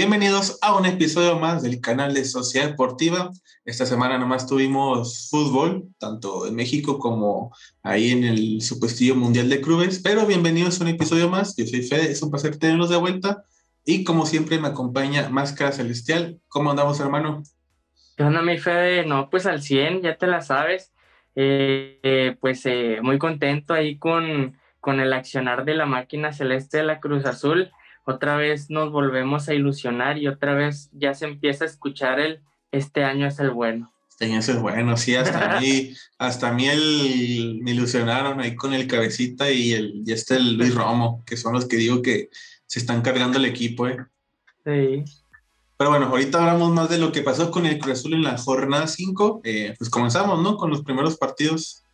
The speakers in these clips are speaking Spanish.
Bienvenidos a un episodio más del canal de Sociedad Deportiva. Esta semana nomás tuvimos fútbol, tanto en México como ahí en el supuestillo mundial de clubes, pero bienvenidos a un episodio más. Yo soy Fede, es un placer tenerlos de vuelta y como siempre me acompaña Máscara Celestial. ¿Cómo andamos, hermano? ¿Qué onda, mi Fede? No, pues al 100, ya te la sabes. Eh, eh, pues eh, muy contento ahí con, con el accionar de la máquina celeste de la Cruz Azul otra vez nos volvemos a ilusionar y otra vez ya se empieza a escuchar el este año es el bueno. Este año es el bueno, sí, hasta a mí, hasta a mí el, me ilusionaron ahí con el cabecita y el y este el Luis Romo, que son los que digo que se están cargando el equipo, eh. Sí. Pero bueno, ahorita hablamos más de lo que pasó con el Cruz Azul en la jornada 5. Eh, pues comenzamos, ¿no? Con los primeros partidos.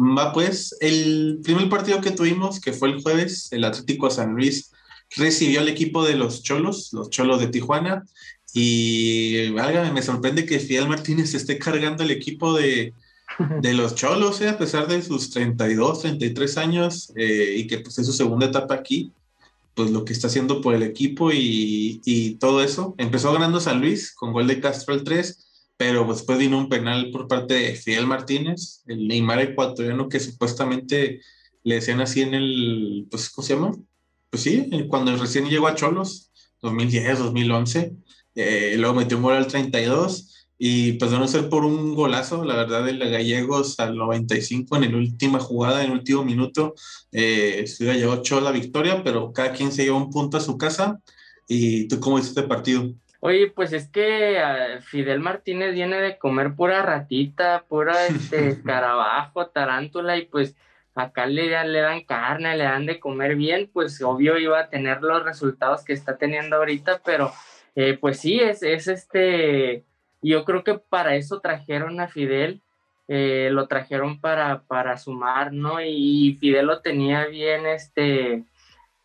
Va pues, el primer partido que tuvimos, que fue el jueves, el Atlético San Luis recibió al equipo de los Cholos, los Cholos de Tijuana, y válgame, me sorprende que Fidel Martínez esté cargando el equipo de, de los Cholos, eh, a pesar de sus 32, 33 años, eh, y que pues es su segunda etapa aquí, pues lo que está haciendo por el equipo y, y, todo eso. Empezó ganando San Luis con gol de Castro al 3, pero después vino un penal por parte de Fidel Martínez, el Neymar ecuatoriano que supuestamente le decían así en el, pues, ¿cómo se llama? Pues sí, cuando recién llegó a Cholos, 2010, 2011, eh, luego metió un gol al 32 y pues de no ser por un golazo, la verdad, de la Gallegos al 95 en la última jugada, en el último minuto, eh, se llevó Cholos la victoria, pero cada quien se llevó un punto a su casa. ¿Y tú cómo viste este partido? Oye, pues es que ah, Fidel Martínez viene de comer pura ratita, pura este, escarabajo, tarántula, y pues acá le, le dan carne, le dan de comer bien, pues obvio iba a tener los resultados que está teniendo ahorita, pero eh, pues sí, es, es este, yo creo que para eso trajeron a Fidel, eh, lo trajeron para, para sumar, ¿no? Y, Fidel lo tenía bien, este,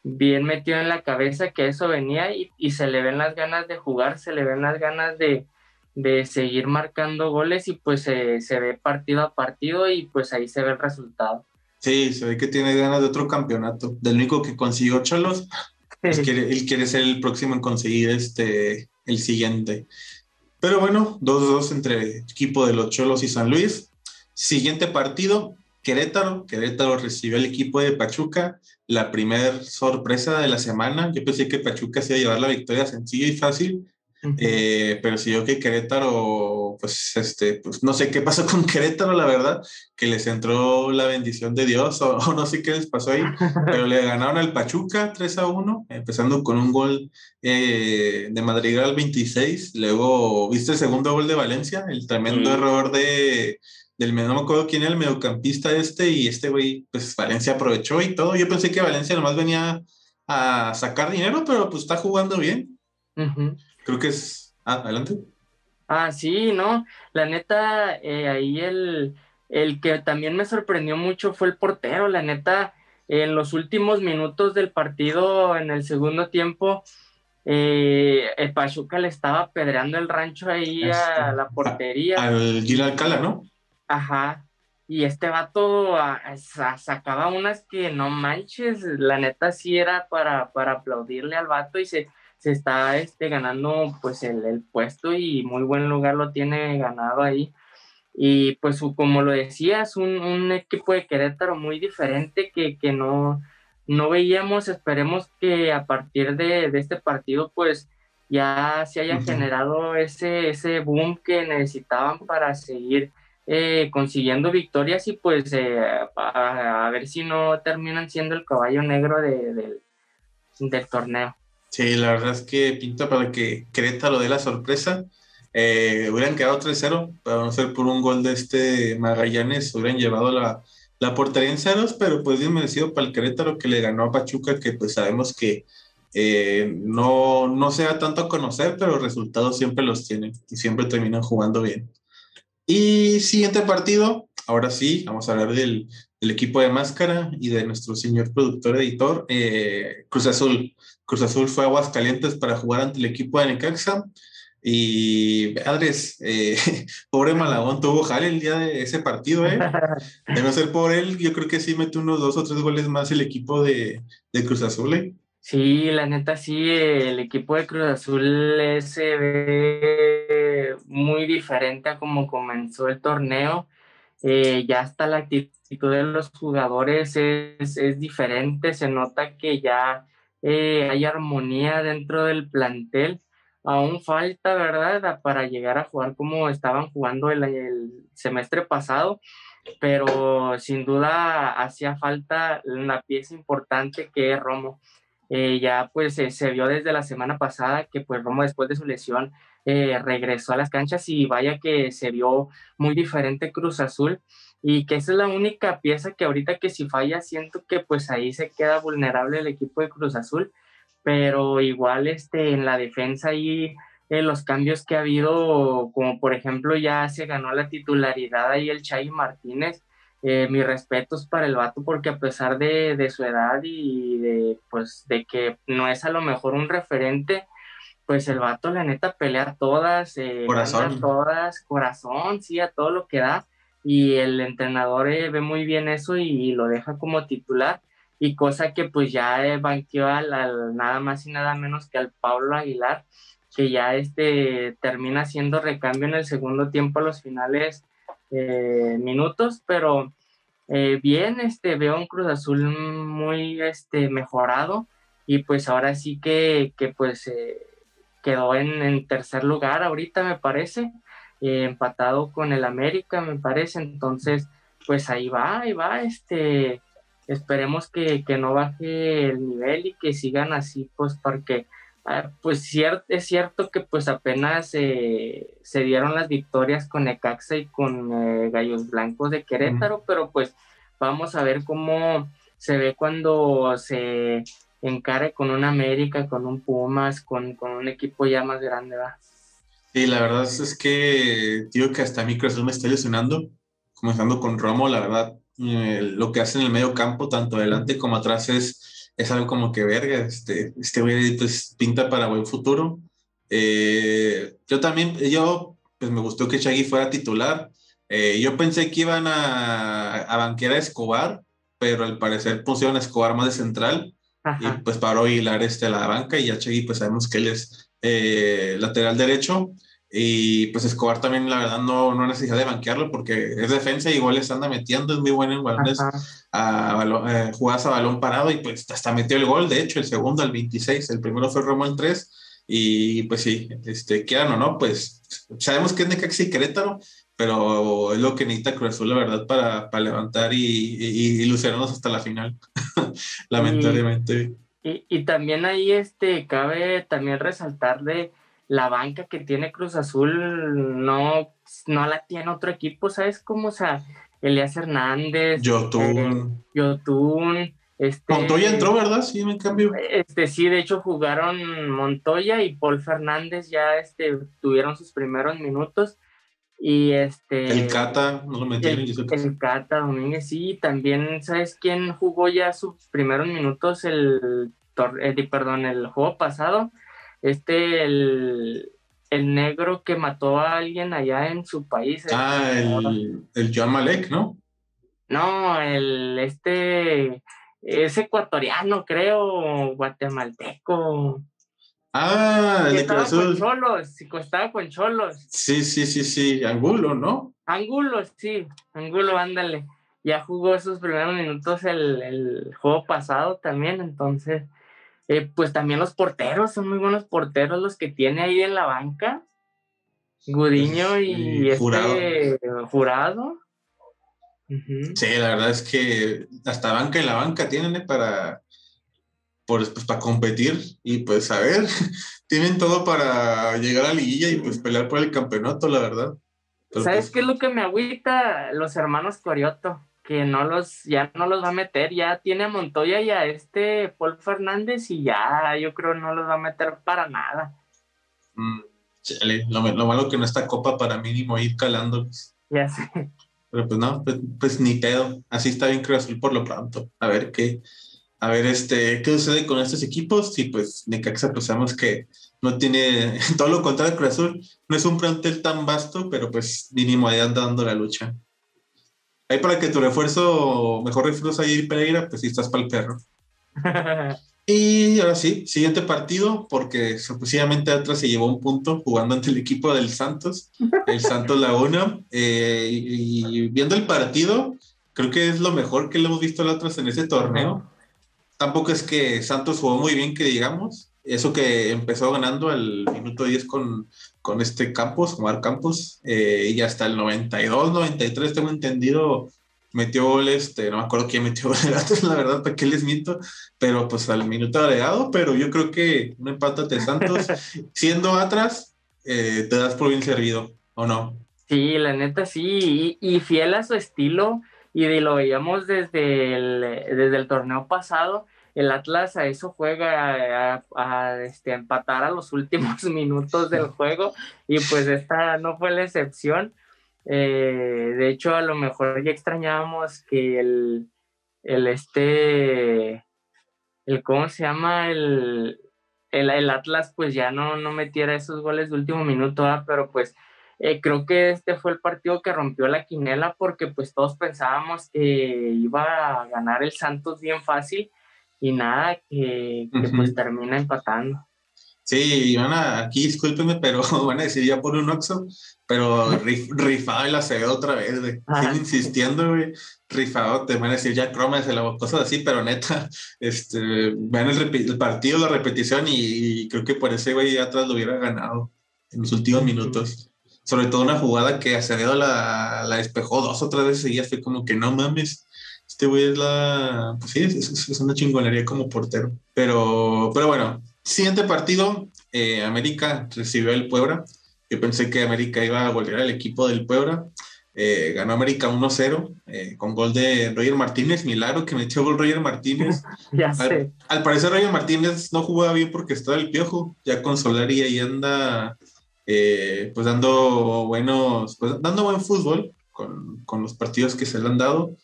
bien metido en la cabeza que eso venía y, se le ven las ganas de jugar, se le ven las ganas de, de seguir marcando goles y pues se ve partido a partido y pues ahí se ve el resultado. Sí, se ve que tiene ganas de otro campeonato. Del único que consiguió Cholos, pues quiere, él quiere ser el próximo en conseguir este, el siguiente. Pero bueno, 2-2 entre equipo de los Cholos y San Luis. Siguiente partido, Querétaro. Querétaro recibió al equipo de Pachuca. La primera sorpresa de la semana. Yo pensé que Pachuca se iba a llevar la victoria sencilla y fácil. Eh, pero si yo que Querétaro, pues, este, pues no sé qué pasó con Querétaro, la verdad, que les entró la bendición de Dios o, no sé qué les pasó ahí, pero le ganaron al Pachuca 3 a 1, empezando con un gol eh, de Madrigal 26, luego, ¿viste el segundo gol de Valencia? El tremendo error de, del, no me acuerdo quién era el mediocampista este, y este güey, pues Valencia aprovechó y todo, yo pensé que Valencia nomás venía a sacar dinero, pero pues está jugando bien. Creo que es. Ah, adelante. Ah, sí, no. La neta, eh, ahí el, el que también me sorprendió mucho fue el portero. La neta, en los últimos minutos del partido, en el segundo tiempo, eh, el Pachuca le estaba pedreando el rancho ahí a la portería. al Gil Alcala, ¿no? Ajá. Y este vato sacaba unas que no manches, la neta sí era para, para aplaudirle al vato y se, se está este, ganando pues el, el, puesto y muy buen lugar lo tiene ganado ahí. Y pues como lo decías, un, un equipo de Querétaro muy diferente que, que, no, no veíamos, esperemos que a partir de, de este partido pues ya se haya generado ese, ese boom que necesitaban para seguir eh, consiguiendo victorias y pues eh, a, a, ver si no terminan siendo el caballo negro de, de, del torneo. Sí, la verdad es que pinta para que Querétaro dé la sorpresa. Eh, hubieran quedado 3-0, para no ser por un gol de este Magallanes, hubieran llevado la, la portería en ceros, pero pues bien merecido para el Querétaro que le ganó a Pachuca, que pues sabemos que eh, no, no se da tanto a conocer, pero resultados siempre los tienen y siempre terminan jugando bien. Y siguiente partido, ahora sí, vamos a hablar del, del equipo de máscara y de nuestro señor productor editor, eh, Cruz Azul. Cruz Azul fue a Aguascalientes para jugar ante el equipo de Necaxa. Y Andrés, eh, pobre Malagón tuvo jale el día de ese partido, ¿eh? De no ser por él, yo creo que sí mete unos dos o tres goles más el equipo de, de Cruz Azul, ¿eh? Sí, la neta sí, el equipo de Cruz Azul se ve muy diferente a como comenzó el torneo. Eh, ya hasta la actitud de los jugadores es, es diferente, se nota que ya eh, hay armonía dentro del plantel. Aún falta, ¿verdad?, para llegar a jugar como estaban jugando el, el semestre pasado, pero sin duda hacía falta una pieza importante que es Romo. Eh, ya pues se vio desde la semana pasada que pues Romo después de su lesión eh, regresó a las canchas y vaya que se vio muy diferente Cruz Azul y que esa es la única pieza que ahorita que si falla siento que pues ahí se queda vulnerable el equipo de Cruz Azul, pero igual este en la defensa y en los cambios que ha habido, como por ejemplo ya se ganó la titularidad ahí el Chay Martínez, eh, mis respetos para el vato porque a pesar de, su edad y de, pues, de que no es a lo mejor un referente, pues el vato la neta pelea todas, eh, corazón. todas, corazón, sí, a todo lo que da. Y el entrenador eh, ve muy bien eso y, lo deja como titular. Y cosa que pues ya eh, banqueó al, nada más y nada menos que al Pablo Aguilar, que ya este termina siendo recambio en el segundo tiempo a los finales eh, minutos, pero eh, bien, este, veo un Cruz Azul muy este, mejorado y pues ahora sí que, que pues eh, quedó en, tercer lugar ahorita me parece, empatado con el América me parece, entonces pues ahí va, ahí va, este, esperemos que, que no baje el nivel y que sigan así pues porque Ah, pues es cierto que pues apenas eh, se dieron las victorias con Necaxa y con eh, Gallos Blancos de Querétaro, pero pues vamos a ver cómo se ve cuando se encare con un América, con un Pumas, con, un equipo ya más grande, ¿va? Sí, la verdad es que digo que hasta mí Cruz me está lesionando, comenzando con Romo, la verdad, eh, lo que hace en el medio campo, tanto adelante como atrás, es es algo como que verga, este, este güey pues pinta para buen futuro. Eh, yo también, yo pues me gustó que Shaggy fuera titular. Eh, yo pensé que iban a, a banquear a Escobar, pero al parecer pusieron a Escobar más de central y pues paró Hilar este, a la banca y ya Shaggy pues sabemos que él es eh, lateral derecho. Y pues Escobar también, la verdad, no, no necesita de banquearlo porque es defensa y igual les anda metiendo, es muy bueno en balones, a, eh, jugadas a balón parado y pues hasta metió el gol, de hecho, el segundo al 26, el primero fue Romo el 3 y pues sí, este, quieran o no, pues sabemos que es Necaxi Querétaro, pero es lo que necesita Cruz Azul, la verdad, para, para levantar y, y, y, hasta la final, lamentablemente. Y, y, también ahí este, cabe también resaltar de la banca que tiene Cruz Azul no, no la tiene otro equipo, ¿sabes cómo? O sea, Elías Hernández, Yotun, eh, Yotun este, Montoya entró, ¿verdad? Sí, me cambio. Este, sí, de hecho jugaron Montoya y Paul Fernández ya este, tuvieron sus primeros minutos. Y este. El Cata, no lo metieron. El, el Cata Domínguez, sí. También, ¿sabes quién jugó ya sus primeros minutos el, el perdón, el juego pasado? este, el, negro que mató a alguien allá en su país. Ah, el, el John Malek, ¿no? No, el, este, es ecuatoriano, creo, guatemalteco. Ah, el de estaba con Cholos, estaba con Cholos. Sí, sí, sí, sí, Angulo, ¿no? Angulo, sí, Angulo, ándale. Ya jugó esos primeros minutos el, el juego pasado también, entonces eh, pues también los porteros, son muy buenos porteros los que tiene ahí en la banca. Gudiño y, este jurado. Sí, la verdad es que hasta banca en la banca tienen eh, para, pues, para competir y pues a ver, tienen todo para llegar a la liguilla y pues pelear por el campeonato, la verdad. ¿Sabes pues qué es lo que me agüita? Los hermanos Corioto que no los, ya no los va a meter, ya tiene a Montoya y a este Paul Fernández y ya yo creo no los va a meter para nada. Mm, lo, malo que no está copa para mínimo ir calando. Ya sé. Pero pues no, pues, pues, ni pedo. Así está bien Cruz Azul por lo pronto. A ver qué, a ver este, qué sucede con estos equipos. Y pues Necaxa pues sabemos que no tiene, todo lo contrario Cruz Azul, no es un plantel tan vasto, pero pues mínimo ahí anda dando la lucha. Ahí para que tu refuerzo, mejor refuerzo ahí Pereira, pues si estás para el perro. Y ahora sí, siguiente partido, porque sorpresivamente Atlas se llevó un punto jugando ante el equipo del Santos, el Santos Laguna. Eh, y, viendo el partido, creo que es lo mejor que le hemos visto al Atlas en ese torneo. Tampoco es que Santos jugó muy bien, que digamos. Eso que empezó ganando al minuto 10 con, con este Campos, Omar Campos, eh, y hasta el 92, 93, tengo entendido, metió gol, este, no me acuerdo quién metió gol la verdad, para qué les miento, pero pues al minuto agregado, pero yo creo que un empate de Santos, siendo atrás, eh, te das por bien servido, ¿o no? Sí, la neta sí, y, fiel a su estilo, y lo veíamos desde el, desde el torneo pasado, el Atlas a eso juega, a, a, este, empatar a los últimos minutos del juego, y pues esta no fue la excepción eh, de hecho, a lo mejor ya extrañábamos que el, el este, el, ¿cómo se llama? El, el, Atlas pues ya no, no metiera esos goles de último minuto, pero pues eh, creo que este fue el partido que rompió la quinela porque pues todos pensábamos que iba a ganar el Santos bien fácil y nada, que, pues termina empatando. Sí, van a, aquí discúlpenme, pero van a decir ya por un Oxxo, pero rifado el Acevedo otra vez, güey. Sigo insistiendo, güey. Rifado, te van a decir ya cromas la cosas así, pero neta, este, ven el, partido, la repetición y, creo que por ese güey atrás lo hubiera ganado en los últimos minutos. Sobre todo una jugada que Acevedo la, la despejó dos o tres veces y ya fue como que no mames. Este güey es la. Pues sí, es, es, una chingonería como portero. Pero, pero bueno, siguiente partido, eh, América recibió el Puebla yo pensé que América iba a volver al equipo del Puebla. Eh, ganó América 1-0 eh, con gol de Roger Martínez. Milagro que metió gol Roger Martínez. ya sé. Al, parecer Roger Martínez no jugaba bien porque estaba el piojo. Ya con Solari ahí anda eh, pues dando buenos, pues dando buen fútbol con, con, los partidos que se le han dado.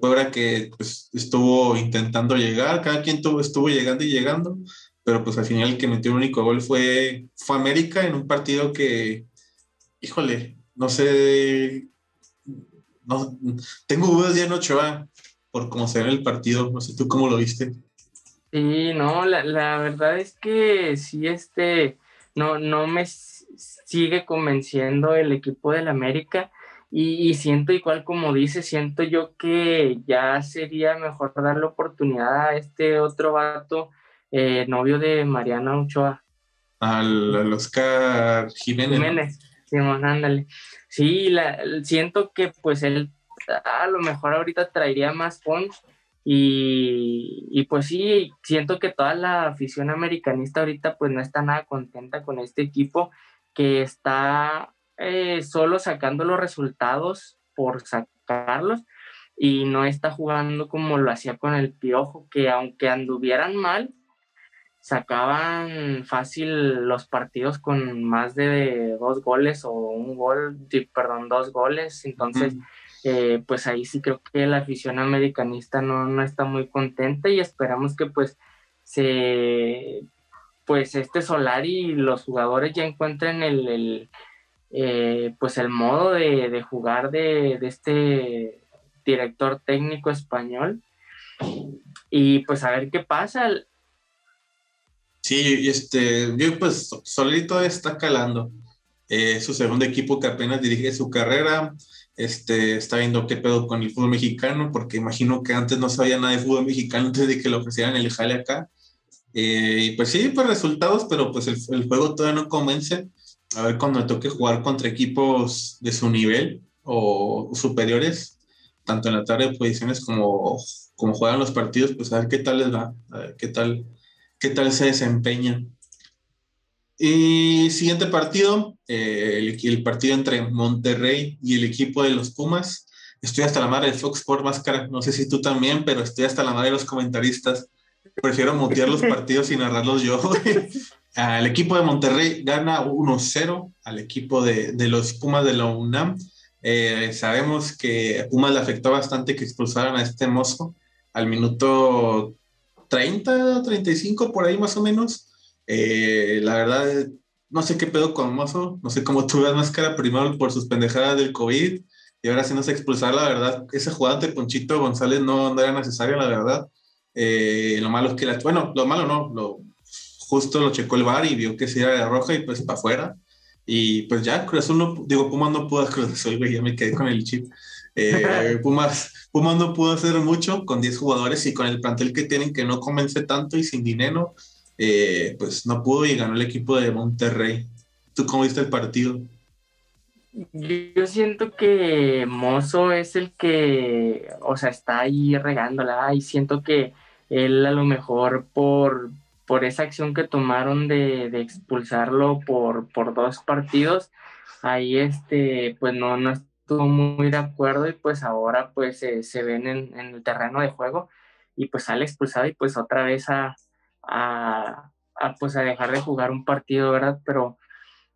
Puebla que pues, estuvo intentando llegar, cada quien tuvo, estuvo llegando y llegando pero pues al final el que metió el único gol fue, fue América en un partido que, híjole, no sé, no, tengo dudas ya en Ochoa por cómo se ve el partido, no sé tú cómo lo viste. Sí, no, la, la verdad es que sí, este, no, no me sigue convenciendo el equipo del América. Y, y, siento igual como dice, siento yo que ya sería mejor darle oportunidad a este otro vato eh, novio de Mariana Ochoa. Al, Oscar Jiménez. Jiménez, sí, ándale. Sí, la, siento que pues él a lo mejor ahorita traería más punch y, y, pues sí, siento que toda la afición americanista ahorita pues no está nada contenta con este equipo que está eh, solo sacando los resultados por sacarlos y no está jugando como lo hacía con el Piojo, que aunque anduvieran mal, sacaban fácil los partidos con más de dos goles o un gol, perdón, dos goles. Entonces, eh, pues ahí sí creo que la afición americanista no, no está muy contenta y esperamos que pues se pues este Solari y los jugadores ya encuentren el, eh, pues el modo de, jugar de, este director técnico español y pues a ver qué pasa Sí, este, yo pues solito está calando. Eh, su segundo equipo que apenas dirige su carrera, este, está viendo qué pedo con el fútbol mexicano, porque imagino que antes no sabía nada de fútbol mexicano antes de que lo ofrecieran el jale acá. Eh, y pues sí, pues resultados, pero pues el, el, juego todavía no convence. A ver cuando toque jugar contra equipos de su nivel o superiores, tanto en la tabla de posiciones como, como juegan los partidos, pues a ver qué tal les va, a ver qué tal qué tal se desempeña. Y siguiente partido, eh, el, partido entre Monterrey y el equipo de los Pumas. Estoy hasta la madre de Fox Sports Máscara, no sé si tú también, pero estoy hasta la madre de los comentaristas. Prefiero mutear los partidos y narrarlos yo. el equipo de Monterrey gana 1-0 al equipo de, de, los Pumas de la UNAM. Eh, sabemos que Pumas le afectó bastante que expulsaran a este mozo al minuto 30, 35 por ahí más o menos. Eh, la verdad, no sé qué pedo con Mozo, no sé cómo tuve máscara primero por sus pendejadas del COVID y ahora sí no se expulsar, la verdad, esa jugada de Ponchito González no, no era necesaria, la verdad. Eh, lo malo es que la, bueno, lo malo no, lo, justo lo checó el bar y vio que sí era de roja y pues para afuera. Y pues ya, Cruz Azul no, digo, Pumas no pudo Cruz Azul, güey, ya me quedé con el chip. Eh, Pumas, Pumas no pudo hacer mucho con 10 jugadores y con el plantel que tienen que no convence tanto y sin dinero, eh, pues no pudo y ganó el equipo de Monterrey. ¿Tú cómo viste el partido? Yo siento que Mozo es el que, o sea, está ahí regándola y siento que él a lo mejor por, por esa acción que tomaron de, expulsarlo por, por, dos partidos, ahí este, pues no, no estuvo muy de acuerdo y pues ahora pues se ven en, el terreno de juego y pues sale expulsado y pues otra vez a, a, pues a dejar de jugar un partido, ¿verdad? Pero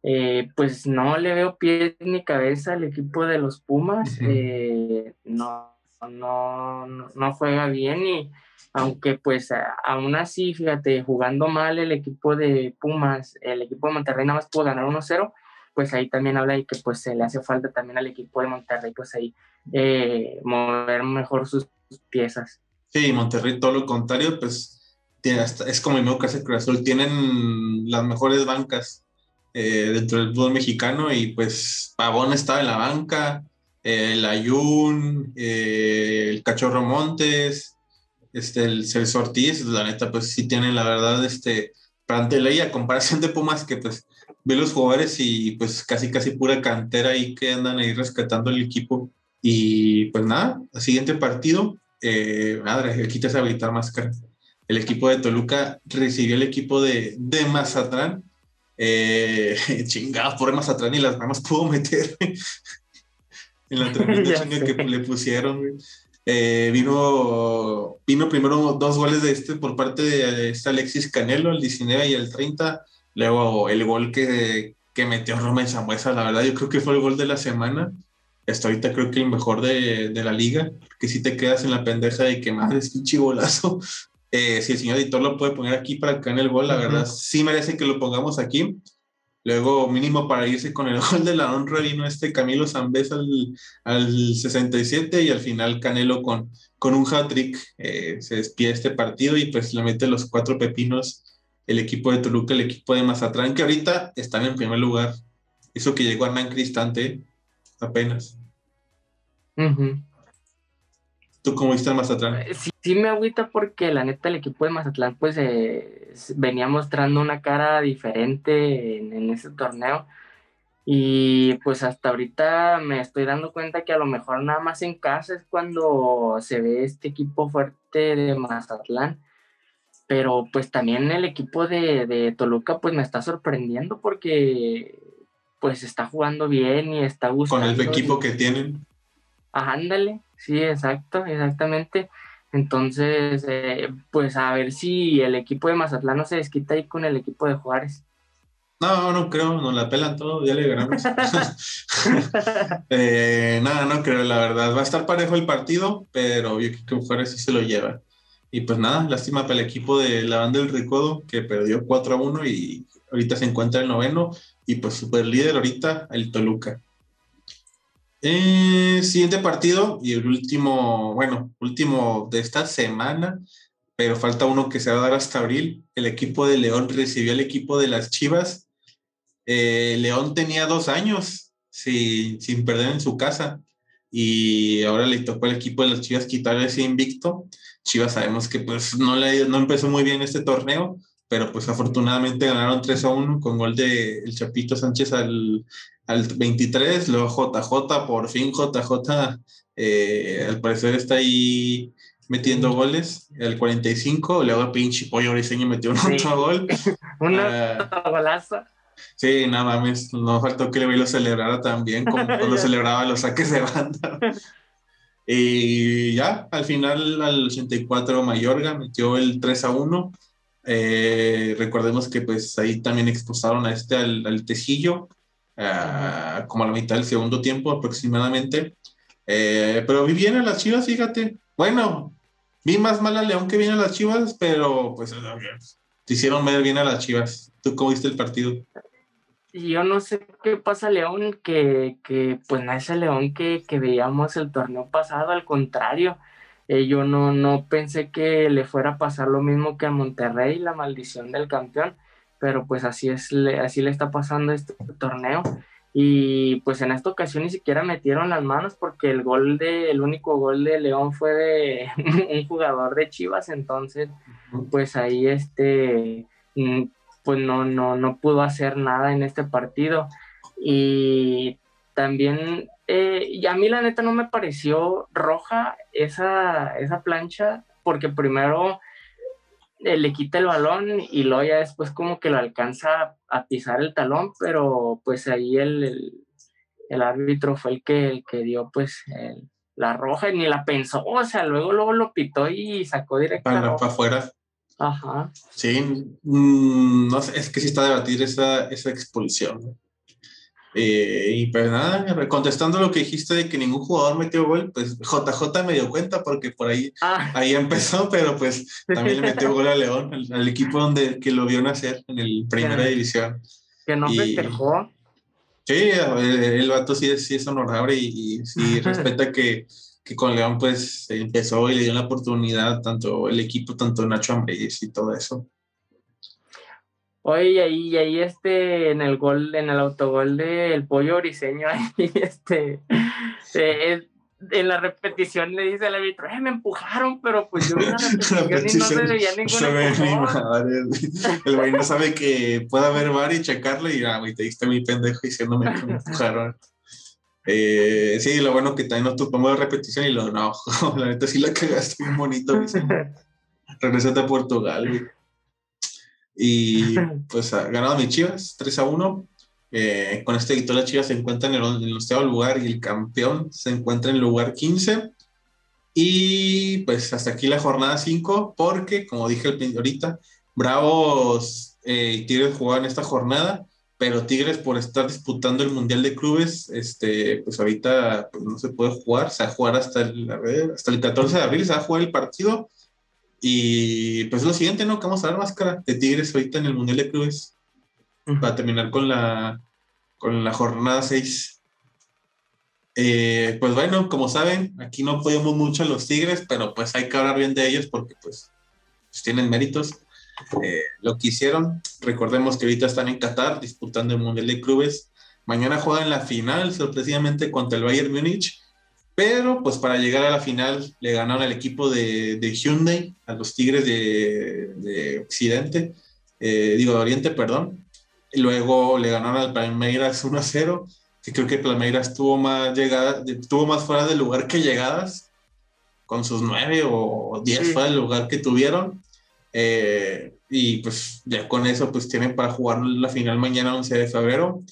eh, pues no le veo pies ni cabeza al equipo de los Pumas, eh, no, no, no juega bien y aunque pues aún así, fíjate, jugando mal el equipo de Pumas, el equipo de Monterrey nada más pudo ganar 1-0, pues ahí también habla de que pues se le hace falta también al equipo de Monterrey, pues ahí eh, mover mejor sus, piezas. Sí, Monterrey todo lo contrario, pues es como el mismo hace Cruz Azul, tienen las mejores bancas eh, dentro del fútbol mexicano y pues Pavón estaba en la banca, el Ayun, eh, el Cachorro Montes, este, el Celso Ortiz, la neta, pues sí tienen la verdad, este, plantel ahí a comparación de Pumas, que pues ve los jugadores y pues casi, casi pura cantera ahí que andan ahí rescatando el equipo. Y pues nada, siguiente partido, eh, madre, aquí te más habilitar máscara. El equipo de Toluca recibió el equipo de, de Mazatlán. Eh, chingados por Mazatlán y las manos pudo meter en la tremenda que le pusieron. Eh, vino, vino primero dos goles de este por parte de este Alexis Canelo, el 19 y el 30. Luego el gol que, que metió Romain Zambuesa, la verdad, yo creo que fue el gol de la semana. Hasta ahorita creo que el mejor de, de la liga, que si te quedas en la pendeja de que madre es un. Eh, si el señor editor lo puede poner aquí para que en el gol, la verdad, sí merece que lo pongamos aquí. Luego, mínimo para irse con el gol de la honra, vino este Camilo Zambés al, al 67 y al final Canelo con, con un hat-trick eh, se despide este partido y pues le mete los cuatro pepinos el equipo de Toluca, el equipo de Mazatlán, que ahorita están en primer lugar. Eso que llegó Hernán Cristante apenas. ¿Tú cómo viste el Mazatlán? Eh, sí, sí, me agüita porque la neta el equipo de Mazatlán pues eh, venía mostrando una cara diferente en, ese torneo y pues hasta ahorita me estoy dando cuenta que a lo mejor nada más en casa es cuando se ve este equipo fuerte de Mazatlán pero pues también el equipo de, de Toluca pues me está sorprendiendo porque pues está jugando bien y está gustando. Con el equipo que tienen. ándale, sí, exacto, exactamente. Entonces, eh, pues a ver si el equipo de Mazatlán no se desquita ahí con el equipo de Juárez. No, no creo, nos la pelan todo, ya le ganamos. eh, nada, no creo, la verdad. Va a estar parejo el partido, pero yo creo que Juárez sí se lo lleva. Y pues nada, lástima para el equipo de la banda del Recodo, que perdió 4 a 1 y ahorita se encuentra el noveno. Y pues super líder ahorita, el Toluca. Eh, siguiente partido y el último, bueno, último de esta semana, pero falta uno que se va a dar hasta abril. El equipo de León recibió al equipo de las Chivas. Eh, León tenía dos años sin, sin perder en su casa y ahora le tocó al equipo de las Chivas quitar ese invicto. Chivas sabemos que pues no, le, no empezó muy bien este torneo, pero pues afortunadamente ganaron 3 a 1 con gol de el Chapito Sánchez al, al 23, luego JJ, por fin JJ, eh, al parecer está ahí metiendo goles, el 45, luego pinche Pollo Briseño metió un otro gol. Una uh, golazo. Sí, nada más, no faltó que le lo celebrara también, como cuando celebraba los saques de banda. Y ya, al final, al 84, Mayorga metió el 3 a 1. Eh, recordemos que pues ahí también expulsaron a este al, al Tejillo, como a la mitad del segundo tiempo aproximadamente. Eh, pero vi bien a las Chivas, fíjate. Bueno, vi más mal a León que bien a las Chivas, pero pues te hicieron ver bien a las Chivas. ¿Tú cómo viste el partido? Yo no sé qué pasa León, que, que pues no es el León que, que veíamos el torneo pasado, al contrario, eh, yo no, no pensé que le fuera a pasar lo mismo que a Monterrey, la maldición del campeón, pero pues así es, así le está pasando este torneo. Y pues en esta ocasión ni siquiera metieron las manos porque el gol de, el único gol de León fue de un jugador de Chivas, entonces pues ahí este mm, pues no, no, no pudo hacer nada en este partido. Y también, eh, y a mí la neta no me pareció roja esa, esa plancha, porque primero eh, le quita el balón y luego ya después como que lo alcanza a pisar el talón, pero pues ahí el, el, árbitro fue el que, el que dio pues la roja y ni la pensó, o sea, luego, luego lo pitó y sacó directo. Para, para afuera. Ajá. Sí, mm, no sé, es que sí está a debatir esa, esa expulsión. Eh, y pues nada, contestando lo que dijiste de que ningún jugador metió gol, pues JJ me dio cuenta porque por ahí, ah. ahí empezó, pero pues también le metió gol a León, al, equipo donde que lo vio nacer en el primera división. Que no festejó. Sí, el, vato sí, sí es honorable y, y sí respeta que que con León pues empezó y le dio la oportunidad tanto el equipo, tanto Nacho Ambreyes y todo eso. Oye, ahí, ahí este, en el gol, en el autogol del pollo oriseño, ahí este, eh, en la repetición le dice al árbitro, eh, me empujaron, pero pues yo vi la repetición, y no se veía ningún El güey no sabe que puede haber bar y checarle y, ah, güey, te diste mi pendejo diciéndome que me empujaron. Eh, sí, lo bueno que también no topamos la repetición y lo no, la neta sí la cagaste bien bonito. Regresaste a Portugal, Y pues ha ganado mi Chivas 3 a 1. Eh, con esta victoria Chivas se encuentra en el, en el octavo lugar y el campeón se encuentra en el lugar 15. Y pues hasta aquí la jornada 5, porque como dije ahorita, Bravos eh, y Tigres jugaban esta jornada pero Tigres por estar disputando el Mundial de Clubes, este, pues ahorita pues, no se puede jugar, se va a jugar hasta el, hasta el 14 de abril, se va a jugar el partido. Y pues lo siguiente, ¿no? Que vamos a ver máscara de Tigres ahorita en el Mundial de Clubes para terminar con la, con la jornada 6. Eh, pues bueno, como saben, aquí no apoyamos mucho a los Tigres, pero pues hay que hablar bien de ellos porque pues, pues tienen méritos. Eh, lo que hicieron. Recordemos que ahorita están en Qatar disputando el Mundial de Clubes. Mañana juegan la final, sorpresivamente, contra el Bayern Múnich. Pero, pues para llegar a la final, le ganaron al equipo de, Hyundai, a los Tigres de, Occidente, eh, digo, de Oriente, perdón. Y luego le ganaron al Palmeiras 1-0, que creo que Palmeiras tuvo más, llegada, tuvo más fuera del lugar que llegadas, con sus nueve o diez fuera del lugar que tuvieron. Eh, y pues ya con eso pues tienen para jugar la final mañana 11 de febrero.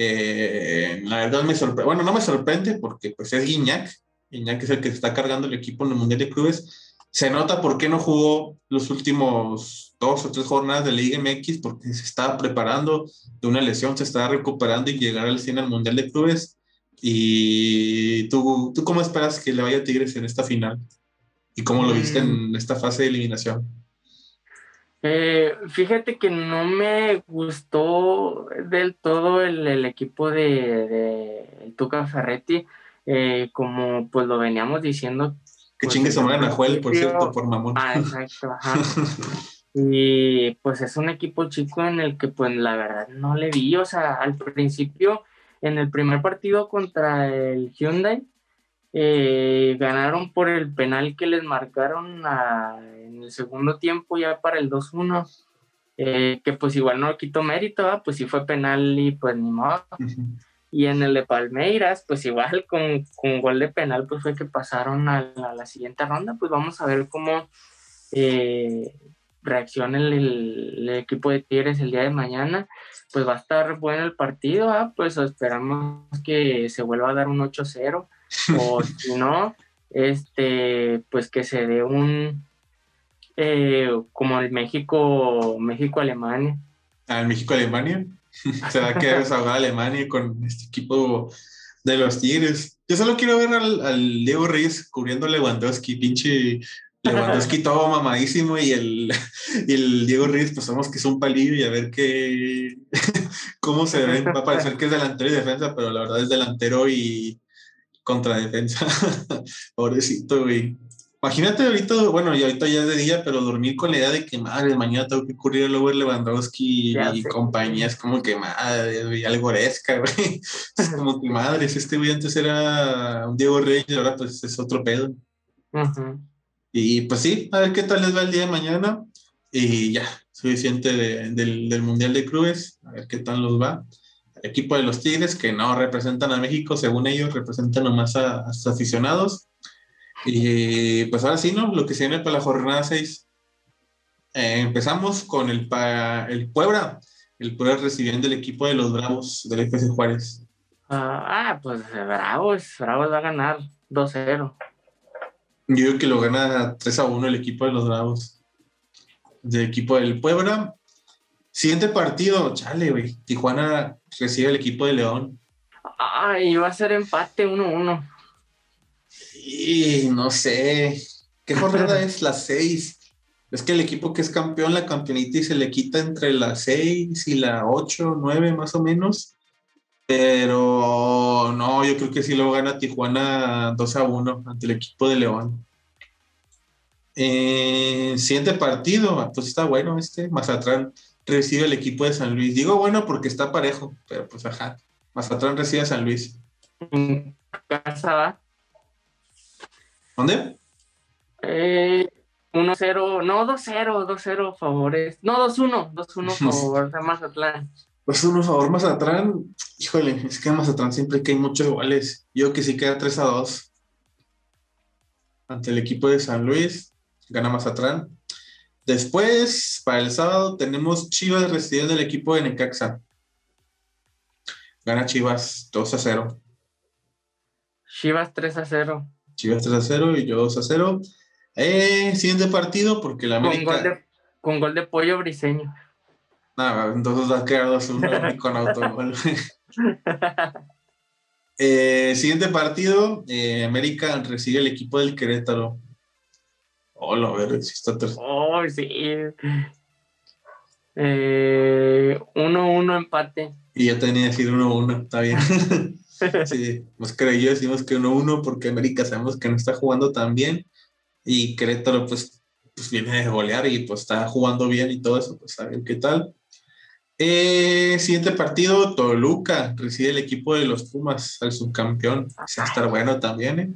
Eh, la verdad me sorprende, bueno, no me sorprende porque pues es Guiñac, Guiñac es el que está cargando el equipo en el Mundial de Clubes. Se nota por qué no jugó los últimos dos o tres jornadas de Liga MX porque se estaba preparando de una lesión, se estaba recuperando y llegar al 100 al Mundial de Clubes. ¿Y tú, tú cómo esperas que le vaya a Tigres en esta final? ¿Y cómo lo viste en mm. esta fase de eliminación? Eh, fíjate que no me gustó del todo el, equipo de, de, Tuca Ferretti, eh, como pues lo veníamos diciendo. Que pues, chingue su madre Juel, por cierto, por mamón. Ah, exacto, ajá. y pues es un equipo chico en el que pues la verdad no le vi, o sea, al principio, en el primer partido contra el Hyundai, eh, ganaron por el penal que les marcaron en el segundo tiempo ya para el 2-1, eh, que pues igual no quitó mérito, pues sí fue penal y pues ni modo. Y en el de Palmeiras, pues igual con, con gol de penal, pues fue que pasaron a la, siguiente ronda, pues vamos a ver cómo eh, reacciona el, equipo de Tigres el día de mañana. Pues va a estar bueno el partido, pues esperamos que se vuelva a dar un 8-0 o si no, este, pues que se dé un, eh, como el México, México-Alemania. Ah, el México-Alemania. se va a quedar desahogada Alemania con este equipo de los Tigres. Yo solo quiero ver al, Diego Reyes cubriendo a Lewandowski, pinche Lewandowski todo mamadísimo y el, el Diego Reyes pues somos que es un palillo y a ver qué cómo se ve. Va a parecer que es delantero y defensa, pero la verdad es delantero y, contra defensa. Pobrecito, güey. Imagínate ahorita, bueno, y ahorita ya es de día, pero dormir con la idea de que madre, mañana tengo que cubrir el over Lewandowski y compañía, es como que madre, algo oresca, güey. Es como que madre, si este güey antes era un Diego Reyes, ahora pues es otro pedo. Y pues sí, a ver qué tal les va el día de mañana. Y ya, suficiente del, del Mundial de Clubes, a ver qué tal nos va equipo de los Tigres, que no representan a México, según ellos, representan nomás a, a sus aficionados. Y pues ahora sí, ¿no? Lo que se viene para la jornada 6. Eh, empezamos con el, el Puebla. El Puebla recibiendo el equipo de los Bravos del FC Juárez. ah, pues Bravos, Bravos va a ganar 2-0. Yo creo que lo gana 3 1 el equipo de los Bravos. Del equipo del Puebla. Siguiente partido, chale, güey. Tijuana recibe el equipo de León. Ay, va a ser empate 1-1. Y no sé. ¿Qué jornada es? La 6. Es que el equipo que es campeón, la campeonita, y se le quita entre la 6 y la 8, 9 más o menos. Pero no, yo creo que sí lo gana Tijuana 2 a 1 ante el equipo de León. Eh, siguiente partido, ah, pues está bueno este. Mazatlán recibe el equipo de San Luis. Digo bueno porque está parejo, pero pues ajá. Mazatlán recibe a San Luis. Casa ¿Dónde? Eh, 1-0, no, 2-0, 2-0 favores. No, 2-1, 2-1 favor de Mazatlán. 2-1 favor Mazatlán. Híjole, es que en Mazatlán siempre que hay muchos iguales. Yo que sí queda 3-2 ante el equipo de San Luis. Gana Mazatlán. Después, para el sábado, tenemos Chivas recibiendo el equipo de Necaxa. Gana Chivas 2 0. Chivas 3 0. Chivas 3 a 0 y yo 2 a 0. Eh, siguiente partido, porque la América. Con gol de, con gol de pollo briseño. Nada, entonces va a quedar 2 1 con autogol. eh, siguiente partido, eh, América recibe el equipo del Querétaro. Hola, a ver si está tercero. Oh, sí. 1-1 eh, empate. Y ya tenía que decir 1-1, está bien. sí, pues creyó, decimos que 1-1 porque América sabemos que no está jugando tan bien y Querétaro pues, pues viene de golear y pues está jugando bien y todo eso, pues a ver qué tal. Eh, siguiente partido, Toluca recibe el equipo de los Pumas, al subcampeón. va a estar bueno también, ¿eh?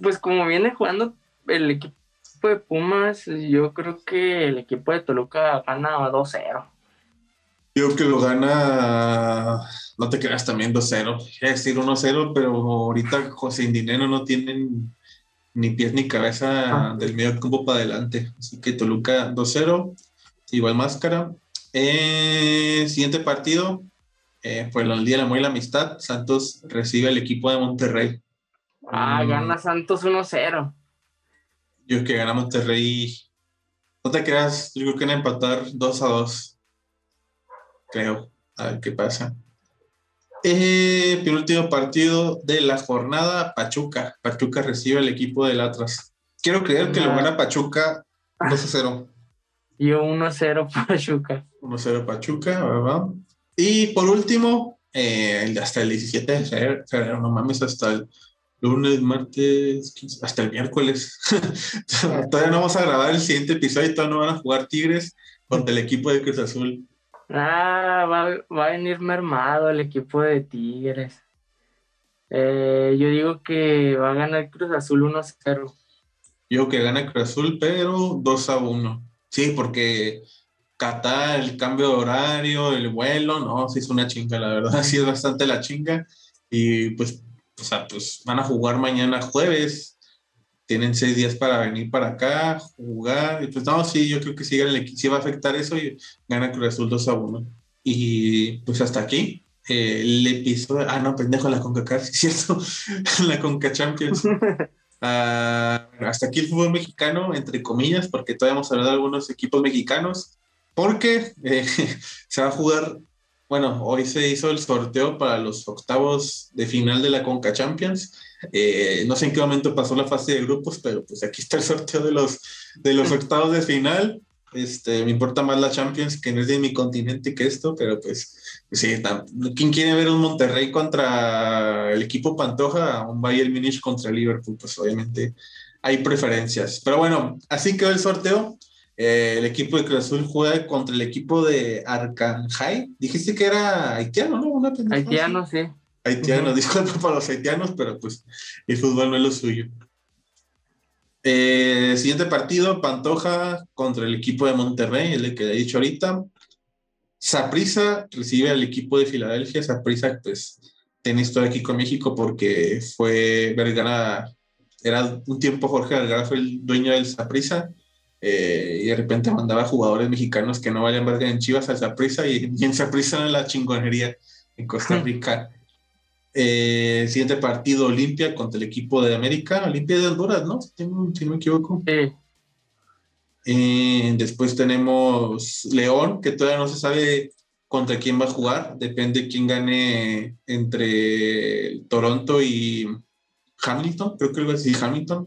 Pues como viene jugando el equipo de Pumas, yo creo que el equipo de Toluca gana 2-0. Yo creo que lo gana, no te creas también 2-0, es decir 1-0, pero ahorita José Indinero no tienen ni pies ni cabeza ah. del medio campo para adelante. Así que Toluca 2-0, igual máscara. Eh, siguiente partido, eh, pues el día de la amor y la amistad, Santos recibe al equipo de Monterrey. Ah, gana Santos 1-0. Yo creo que gana Monterrey. No te creas, yo creo que van a empatar 2 a 2 creo. A ver qué pasa. Eh, penúltimo partido de la jornada, Pachuca. Pachuca recibe el equipo del Atlas. Quiero creer que lo gana Pachuca 2 a 0. Yo 1 a 0 Pachuca. 1 a 0 Pachuca, ¿verdad? Y por último, eh, hasta el 17 de febrero, no mames, hasta el lunes, martes, hasta el miércoles. todavía no vamos a grabar el siguiente episodio y todavía no van a jugar Tigres contra el equipo de Cruz Azul. Ah, va, a venir mermado el equipo de Tigres. Eh, yo digo que va a ganar Cruz Azul 1-0. Yo que gana Cruz Azul, pero 2-1. Sí, porque Qatar, el cambio de horario, el vuelo, no, sí es una chinga, la verdad, sí es bastante la chinga. Y pues, o sea, pues van a jugar mañana jueves tienen seis días para venir para acá, jugar. Y pues no, sí, yo creo que sí, el equipo, sí va a afectar eso y gana Cruz Azul 2 a 1. Y pues hasta aquí. Eh, el episodio. Ah, no, pendejo, la CONCACAF, cierto. la CONCA Champions. Ah, hasta aquí el fútbol mexicano, entre comillas, porque todavía hemos hablado de algunos equipos mexicanos. Porque eh, se va a jugar bueno, hoy se hizo el sorteo para los octavos de final de la Conca Champions. Eh, no sé en qué momento pasó la fase de grupos, pero pues aquí está el sorteo de los, de los octavos de final. Este, me importa más la Champions, que no es de mi continente que esto, pero pues, pues sí, ¿quién quiere ver un Monterrey contra el equipo Pantoja? Un Bayern Munich contra Liverpool? Pues obviamente hay preferencias. Pero bueno, así quedó el sorteo. Eh, el equipo de Cruz Azul juega contra el equipo de Arcanjay. Dijiste que era haitiano, ¿no? haitiano, sí. Haitiano, disculpa para los haitianos, pero pues el fútbol no es lo suyo. Eh, siguiente partido, Pantoja contra el equipo de Monterrey, el que he dicho ahorita. Saprisa recibe al equipo de Filadelfia. Saprisa, pues, tiene historia aquí con México porque fue Vergara, era un tiempo Jorge Vergara fue el dueño del Saprisa eh, y de repente mandaba jugadores mexicanos que no valían verga en Chivas al Saprisa y, y en Saprisa en la chingonería en Costa Rica. Eh, siguiente partido, Olimpia contra el equipo de América, Olimpia de Honduras, ¿no? Si, no me equivoco. Sí. Eh, después tenemos León, que todavía no se sabe contra quién va a jugar, depende quién gane entre Toronto y Hamilton, creo que algo así, Hamilton.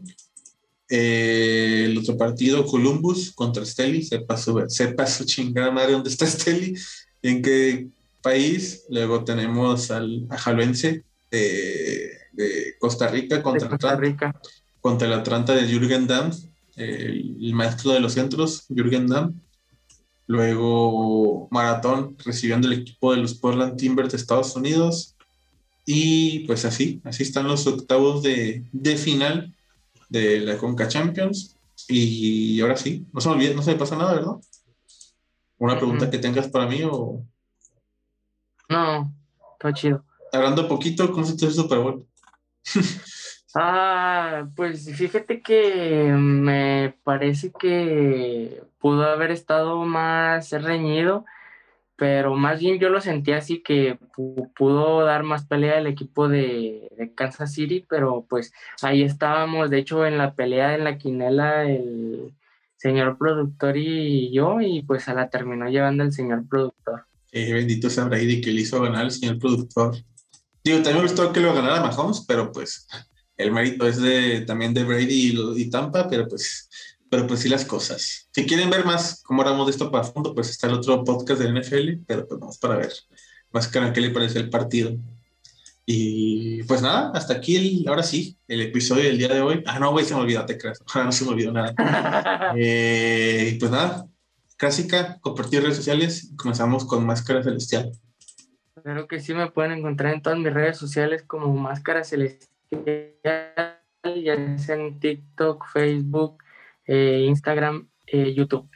Eh, el otro partido, Columbus contra Steli, sepa su, sepa su chingada madre dónde está Steli, en qué país. Luego tenemos al a de, de, Costa Rica contra, Costa Rica. contra el Atlanta de Jürgen Damm, el, maestro de los centros, Jürgen Damm. Luego Maratón recibiendo el equipo de los Portland Timbers de Estados Unidos. Y pues así, así están los octavos de, de final de la Conca Champions. Y ahora sí, no se me olvide, no se me pasa nada, ¿verdad? ¿Una pregunta que tengas para mí o...? No, está chido. Hablando poquito, ¿cómo se te hace Super Bowl? ah, pues fíjate que me parece que pudo haber estado más reñido pero más bien yo lo sentí así que pudo dar más pelea el equipo de, Kansas City, pero pues ahí estábamos, de hecho en la pelea en la quinela el señor productor y yo, y pues a la terminó llevando el señor productor. Eh, bendito sea Brady que le hizo ganar el señor productor. Digo, también me gustó que lo ganara Mahomes, pero pues el mérito es de, también de Brady y Tampa, pero pues pero pues sí las cosas. Si quieren ver más cómo hablamos de esto para fondo, pues está el otro podcast del NFL, pero pues vamos para ver más que qué le parece el partido. Y pues nada, hasta aquí, el, ahora sí, el episodio del día de hoy. Ah, no, güey, se me olvidó, te creas. no se me olvidó nada. eh, y pues nada, clásica, compartir redes sociales. Comenzamos con Máscara Celestial. Claro que sí, me pueden encontrar en todas mis redes sociales como Máscara Celestial, ya sea en TikTok, Facebook, eh, Instagram, eh, YouTube.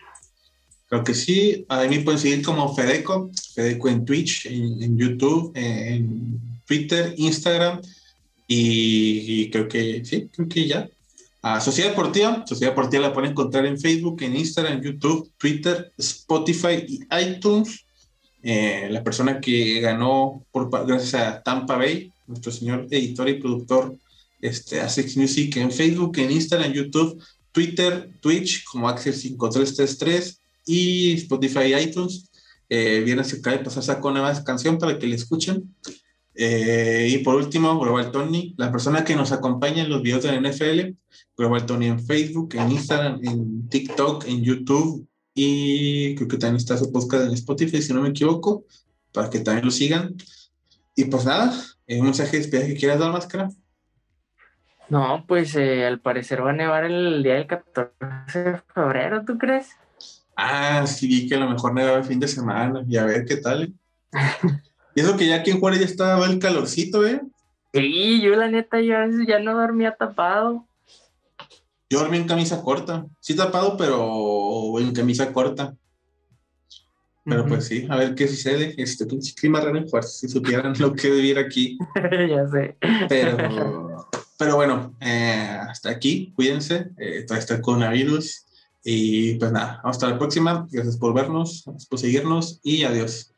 Creo que sí. A mí pueden seguir como Fedeco, Fedeco en Twitch, en, YouTube, en Twitter, Instagram y, creo que sí, creo que ya. A Sociedad Deportiva, Sociedad Deportiva la pueden encontrar en Facebook, en Instagram, YouTube, Twitter, Spotify y iTunes. Eh, la persona que ganó por, gracias a Tampa Bay, nuestro señor editor y productor este, Asex Music en Facebook, en Instagram, YouTube, Twitter, Twitch como Axel5333 y Spotify y iTunes. Eh, viene acá de pasar esa nueva canción para que la escuchen. Eh, y por último, Global Tony, la persona que nos acompaña en los videos de la NFL, Global Tony en Facebook, en Instagram, en TikTok, en YouTube y creo que también está su podcast en Spotify, si no me equivoco, para que también lo sigan. Y pues nada, un mensaje de despedida que quieras dar, máscara. No, pues eh, al parecer va a nevar el día del 14 de febrero, ¿tú crees? Ah, sí, vi que a lo mejor nevaba el fin de semana y a ver qué tal. y eso que ya aquí en Juárez ya estaba el calorcito, ¿eh? Sí, yo la neta ya, ya no dormía tapado. Yo dormí en camisa corta, sí tapado, pero en camisa corta. Pero pues sí, a ver qué sucede. Este pinche clima raro en Juárez, si supieran lo que vivir aquí. ya sé. Pero pero bueno, eh, hasta aquí, cuídense, eh, está el coronavirus. Y pues nada, hasta la próxima. Gracias por vernos, por seguirnos y adiós.